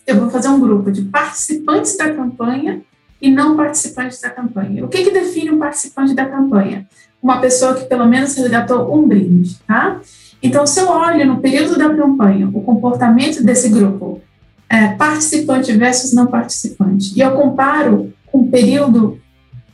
eu vou fazer um grupo de participantes da campanha e não participantes da campanha. O que, que define um participante da campanha? Uma pessoa que pelo menos resgatou um brinde, tá? Então, se eu olho no período da campanha o comportamento desse grupo, é, participante versus não participante, e eu comparo com o período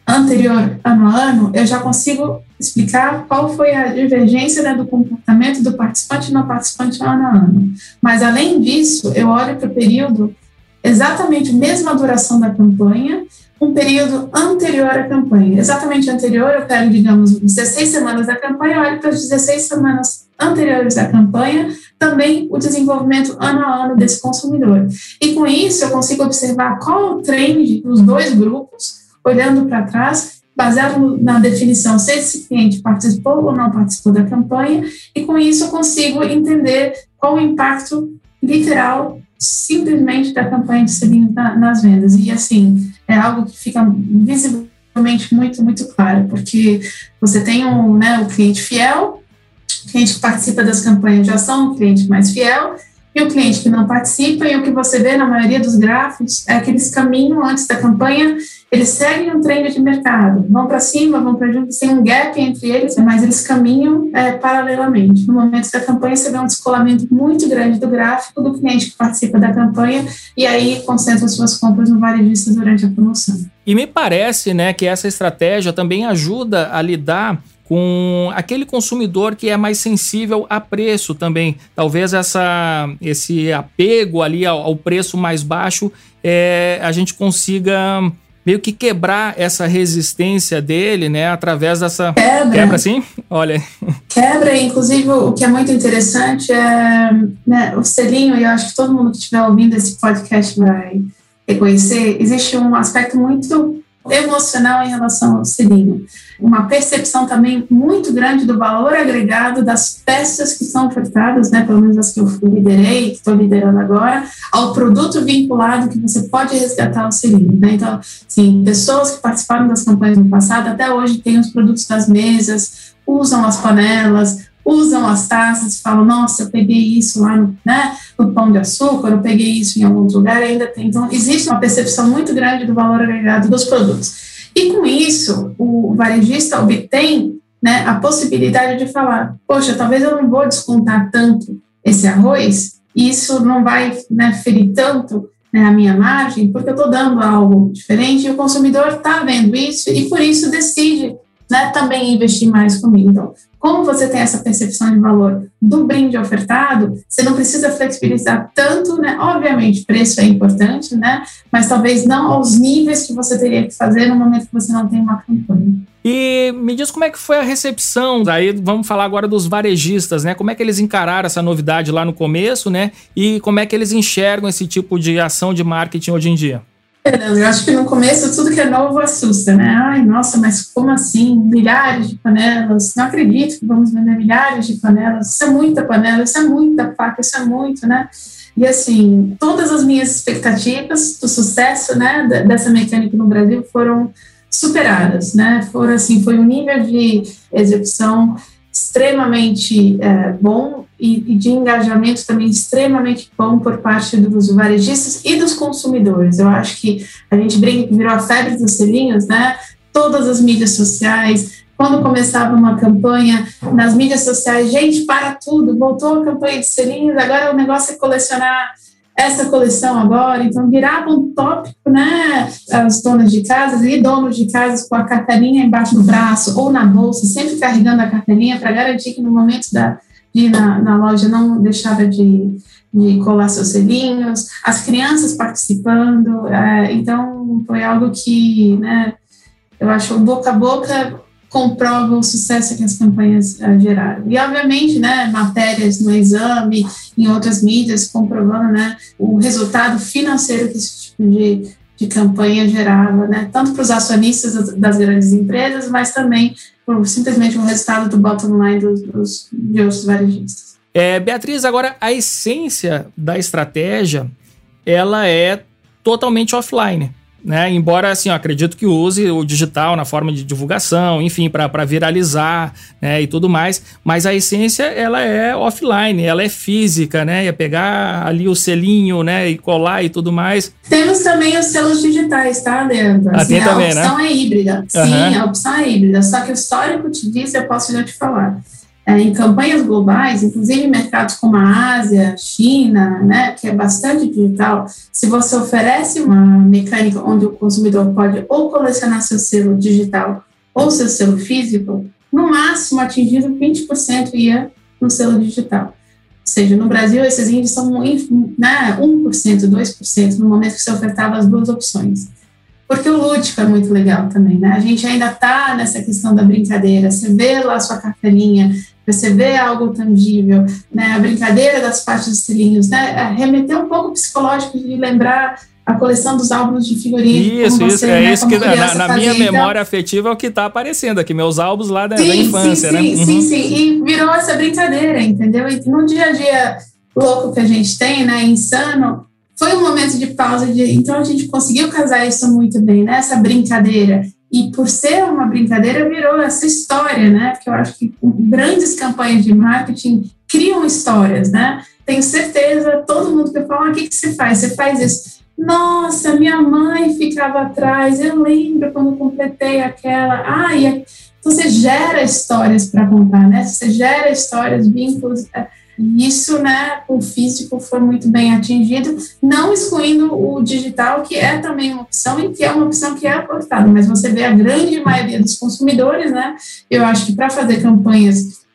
anterior, ano a ano, eu já consigo explicar qual foi a divergência né, do comportamento do participante e não participante ano a ano. Mas, além disso, eu olho para o período exatamente mesma duração da campanha, um período anterior à campanha. Exatamente anterior, eu pego, digamos, 16 semanas da campanha, olho para as 16 semanas anteriores à campanha, também o desenvolvimento ano a ano desse consumidor. E com isso, eu consigo observar qual o trend dos dois grupos, olhando para trás, baseado na definição se esse cliente participou ou não participou da campanha, e com isso eu consigo entender qual o impacto literal simplesmente da campanha de selinho na, nas vendas. E assim, é algo que fica visivelmente muito, muito claro, porque você tem um, né, o cliente fiel, o cliente que participa das campanhas de ação, o cliente mais fiel, e o cliente que não participa, e o que você vê na maioria dos gráficos é que eles caminham antes da campanha, eles seguem um trend de mercado, vão para cima, vão para junto, tem um gap entre eles, mas eles caminham é, paralelamente. No momento da campanha, você vê um descolamento muito grande do gráfico do cliente que participa da campanha e aí concentra suas compras no varejista durante a promoção. E me parece né, que essa estratégia também ajuda a lidar com aquele consumidor que é mais sensível a preço também. Talvez essa, esse apego ali ao, ao preço mais baixo é, a gente consiga meio que quebrar essa resistência dele, né, através dessa quebra, quebra assim, olha. Quebra, inclusive o que é muito interessante é né, o selinho, e eu acho que todo mundo que estiver ouvindo esse podcast vai reconhecer, existe um aspecto muito emocional em relação ao selinho. Uma percepção também muito grande do valor agregado das peças que são ofertadas, né, pelo menos as que eu liderei, que estou liderando agora, ao produto vinculado que você pode resgatar o selinho. Né? Então, sim, pessoas que participaram das campanhas no passado até hoje têm os produtos das mesas, usam as panelas, usam as taças, falam, nossa, eu peguei isso lá no, né, no pão de açúcar, eu peguei isso em algum lugar, ainda tem. Então, existe uma percepção muito grande do valor agregado dos produtos. E com isso, o varejista obtém né, a possibilidade de falar, poxa, talvez eu não vou descontar tanto esse arroz, isso não vai né, ferir tanto né, a minha margem, porque eu estou dando algo diferente, e o consumidor está vendo isso, e por isso decide né, também investir mais comigo. Então, como você tem essa percepção de valor do brinde ofertado, você não precisa flexibilizar tanto, né? Obviamente, preço é importante, né? Mas talvez não aos níveis que você teria que fazer no momento que você não tem uma campanha. E me diz como é que foi a recepção. Aí vamos falar agora dos varejistas, né? Como é que eles encararam essa novidade lá no começo, né? E como é que eles enxergam esse tipo de ação de marketing hoje em dia? Eu acho que no começo tudo que é novo assusta, né? Ai, nossa, mas como assim? Milhares de panelas? Não acredito que vamos vender milhares de panelas. Isso é muita panela, isso é muita faca, isso é muito, né? E assim, todas as minhas expectativas do sucesso, né, dessa mecânica no Brasil foram superadas, né? Foram assim, foi um nível de execução extremamente é, bom e, de engajamento também extremamente bom por parte dos varejistas e dos consumidores. Eu acho que a gente brinca que virou a febre dos selinhos, né? Todas as mídias sociais, quando começava uma campanha nas mídias sociais, gente, para tudo, voltou a campanha de selinhos, agora o negócio é colecionar essa coleção agora, então virava um tópico, né? As donas de casas e donos de casas com a carteirinha embaixo do braço ou na bolsa, sempre carregando a carteirinha para garantir que no momento da, ir na, na loja não deixava de, de colar seus selinhos, as crianças participando, é, então foi algo que, né? Eu acho boca a boca comprova o sucesso que as campanhas uh, geraram. E, obviamente, né, matérias no exame, em outras mídias, comprovando né, o resultado financeiro que esse tipo de, de campanha gerava, né, tanto para os acionistas das, das, grandes empresas, mas também por simplesmente o resultado do bottom line dos, dos, de outros varejistas. É, Beatriz, agora, a essência da estratégia, ela é totalmente offline né? Embora, assim, eu acredito que use o digital na forma de divulgação, enfim, para viralizar, né? E tudo mais. Mas a essência, ela é offline, ela é física, né? É pegar ali o selinho, né? E colar e tudo mais. Temos também os selos digitais, tá, Leandro? Ah, assim, ah, também, né? a opção né? é híbrida. Sim, uhum. a opção é híbrida. Só que o histórico te diz, eu posso já te falar é, em campanhas globais, inclusive em mercados como a Ásia, China, né, que é bastante digital, se você oferece uma mecânica onde o consumidor pode ou colecionar seu selo digital ou seu selo físico, no máximo atingido 20% ia no selo digital. Ou seja, no Brasil esses índices são né, 1%, 2%, no momento que você ofertava as duas opções. Porque o lúdico é muito legal também, né? A gente ainda está nessa questão da brincadeira. Você vê lá a sua carteirinha, você vê algo tangível, né? A brincadeira das partes dos selinhos, né? É remeter um pouco psicológico de lembrar a coleção dos álbuns de figurinha. Isso, isso, é né, isso que na, na minha então. memória afetiva é o que está aparecendo aqui, meus álbuns lá da, sim, da infância, sim, né? Sim, uhum. sim, sim, e virou essa brincadeira, entendeu? E no dia a dia louco que a gente tem, né, insano, foi um momento de pausa, de, então a gente conseguiu casar isso muito bem, né, essa brincadeira. E por ser uma brincadeira, virou essa história, né? Porque eu acho que grandes campanhas de marketing criam histórias, né? Tenho certeza, todo mundo que fala, ah, o que, que você faz? Você faz isso. Nossa, minha mãe ficava atrás, eu lembro quando completei aquela. Ah, e então você gera histórias para contar, né? Você gera histórias, vínculos. É, isso, né, o físico foi muito bem atingido, não excluindo o digital, que é também uma opção e que é uma opção que é aportada, mas você vê a grande maioria dos consumidores, né, eu acho que para fazer campanhas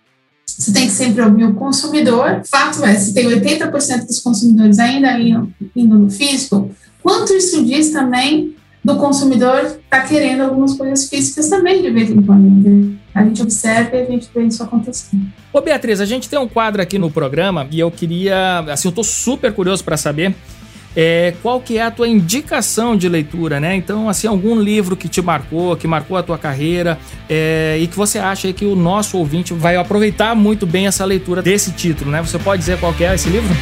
você tem que sempre ouvir o consumidor. Fato é, se tem 80% dos consumidores ainda indo no físico, quanto isso diz também do consumidor estar tá querendo algumas coisas físicas também de vez em quando. A gente observa e a gente vê isso acontecendo. Ô Beatriz, a gente tem um quadro aqui no programa e eu queria, assim, eu tô super curioso para saber é, qual que é a tua indicação de leitura, né? Então, assim, algum livro que te marcou, que marcou a tua carreira é, e que você acha que o nosso ouvinte vai aproveitar muito bem essa leitura desse título, né? Você pode dizer qual que é esse livro?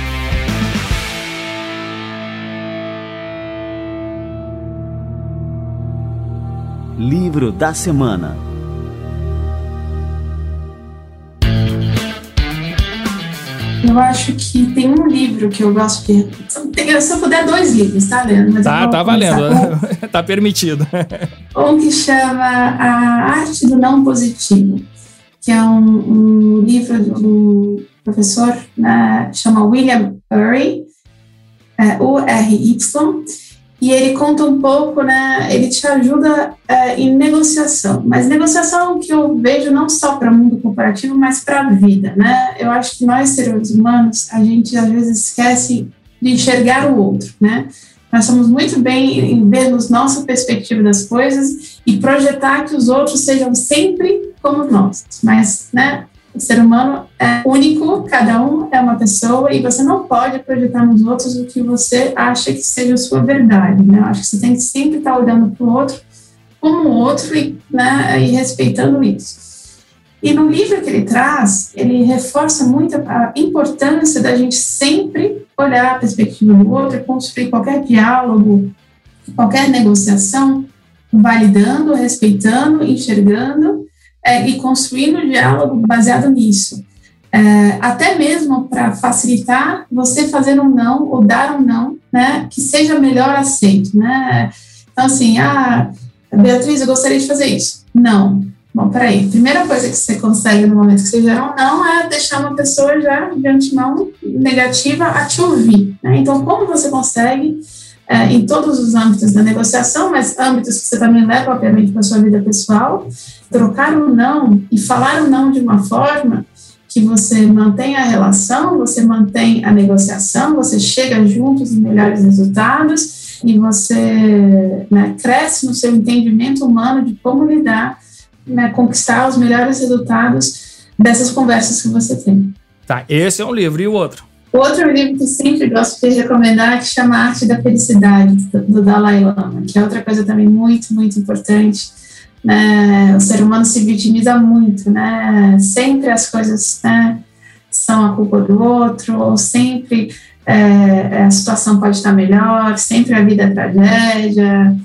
Livro da Semana Eu acho que tem um livro que eu gosto de. Se eu puder, dois livros, tá, Leandro? Mas tá, tá valendo. tá permitido. Um que chama A Arte do Não Positivo, que é um, um livro do professor, né, chama William Ury, é, U-R-Y e ele conta um pouco, né? Ele te ajuda é, em negociação, mas negociação que eu vejo não só para o mundo corporativo, mas para a vida, né? Eu acho que nós seres humanos a gente às vezes esquece de enxergar o outro, né? Nós somos muito bem em vermos nossa perspectiva das coisas e projetar que os outros sejam sempre como nós, mas, né? O ser humano é único, cada um é uma pessoa e você não pode projetar nos outros o que você acha que seja a sua verdade, né? Eu acho que você tem que sempre estar olhando para o outro como o outro e, né, e respeitando isso. E no livro que ele traz, ele reforça muito a importância da gente sempre olhar a perspectiva do outro construir qualquer diálogo, qualquer negociação, validando, respeitando, enxergando é, e construindo um diálogo baseado nisso. É, até mesmo para facilitar você fazer um não ou dar um não, né, que seja melhor aceito, né? Então, assim, ah, Beatriz, eu gostaria de fazer isso. Não. Bom, peraí. Primeira coisa que você consegue no momento que você gera um não é deixar uma pessoa já de antemão negativa a te ouvir. Né? Então, como você consegue, é, em todos os âmbitos da negociação, mas âmbitos que você também leva, obviamente, para a sua vida pessoal, trocar o um não e falar o um não de uma forma que você mantém a relação, você mantém a negociação, você chega juntos em melhores resultados e você né, cresce no seu entendimento humano de como lidar né, conquistar os melhores resultados dessas conversas que você tem. Tá, esse é um livro. E o outro? Outro livro que sempre gosto de recomendar, que chama Arte da Felicidade, do Dalai Lama, que é outra coisa também muito, muito importante. Né? O ser humano se vitimiza muito, né? Sempre as coisas né, são a culpa do outro, ou sempre é, a situação pode estar melhor, sempre a vida é tragédia,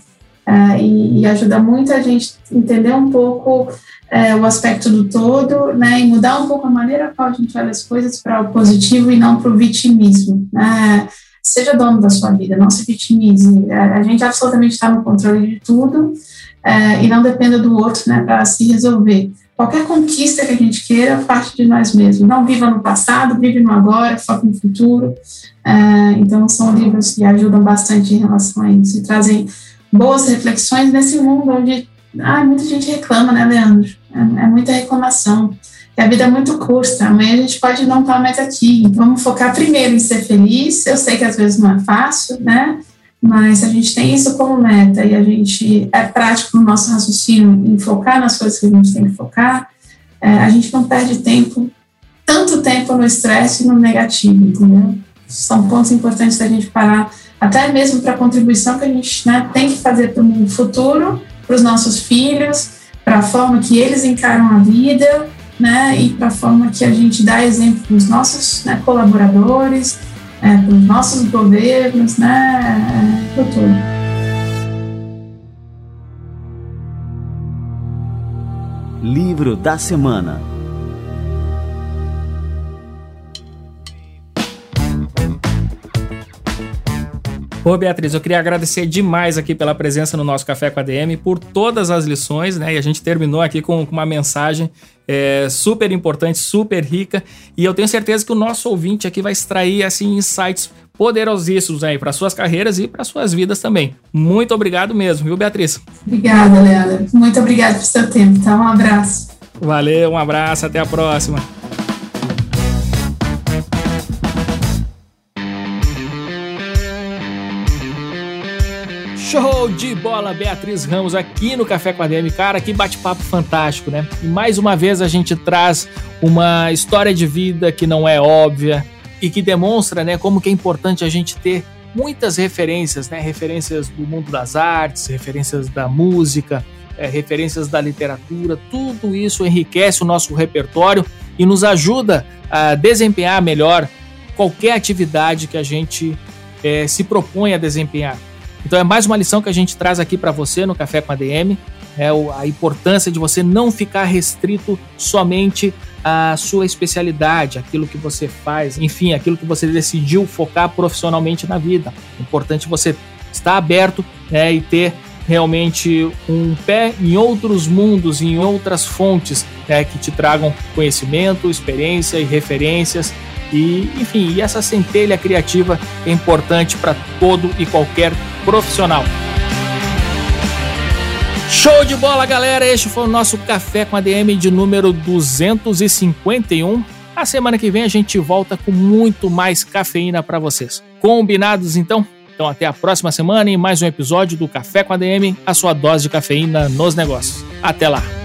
é, e, e, ajuda muito a gente entender um pouco é, o aspecto do todo, né, e mudar um pouco a maneira qual a gente olha as coisas para o positivo e não para o vitimismo. Né? Seja dono da sua vida, não se vitimize. A, a gente absolutamente está no controle de tudo é, e não dependa do outro né, para se resolver. Qualquer conquista que a gente queira parte de nós mesmos. Não viva no passado, vive no agora, foque no futuro. É, então, são livros que ajudam bastante em relação a isso e trazem boas reflexões nesse mundo onde ah, muita gente reclama, né, Leandro? É, é muita reclamação. E a vida é muito curta, amanhã a gente pode não estar mais aqui. Então, vamos focar primeiro em ser feliz. Eu sei que às vezes não é fácil, né? Mas a gente tem isso como meta e a gente é prático no nosso raciocínio em focar nas coisas que a gente tem que focar, é, a gente não perde tempo, tanto tempo no estresse e no negativo, entendeu? São pontos importantes da gente parar até mesmo para a contribuição que a gente né, tem que fazer para o futuro, para os nossos filhos, para a forma que eles encaram a vida, né, e para a forma que a gente dá exemplo para os nossos né, colaboradores, é, para os nossos governos, né, tudo. Livro da Semana Ô, Beatriz, eu queria agradecer demais aqui pela presença no nosso Café com a DM, por todas as lições, né? E a gente terminou aqui com, uma mensagem é, super importante, super rica. E eu tenho certeza que o nosso ouvinte aqui vai extrair, assim, insights poderosíssimos aí para suas carreiras e para suas vidas também. Muito obrigado mesmo, viu, Beatriz? Obrigada, Leandro. Muito obrigada pelo seu tempo, tá? Um abraço. Valeu, um abraço, até a próxima. Show de bola, Beatriz Ramos, aqui no Café com a DM. Cara, que bate-papo fantástico, né? E mais uma vez a gente traz uma história de vida que não é óbvia e que demonstra, né, como que é importante a gente ter muitas referências, né? Referências do mundo das artes, referências da música, é, referências da literatura. Tudo isso enriquece o nosso repertório e nos ajuda a desempenhar melhor qualquer atividade que a gente é, se propõe a desempenhar. Então é mais uma lição que a gente traz aqui para você no Café com a DM, é a importância de você não ficar restrito somente à sua especialidade, aquilo que você faz, enfim, aquilo que você decidiu focar profissionalmente na vida. É importante você estar aberto né, e ter realmente um pé em outros mundos, em outras fontes né, que te tragam conhecimento, experiência e referências e, enfim, e essa centelha criativa é importante para todo e qualquer profissional. Show de bola, galera! Este foi o nosso Café com a DM de número 251. A semana que vem a gente volta com muito mais cafeína para vocês. Combinados então? Então até a próxima semana em mais um episódio do Café com a DM, a sua dose de cafeína nos negócios. Até lá!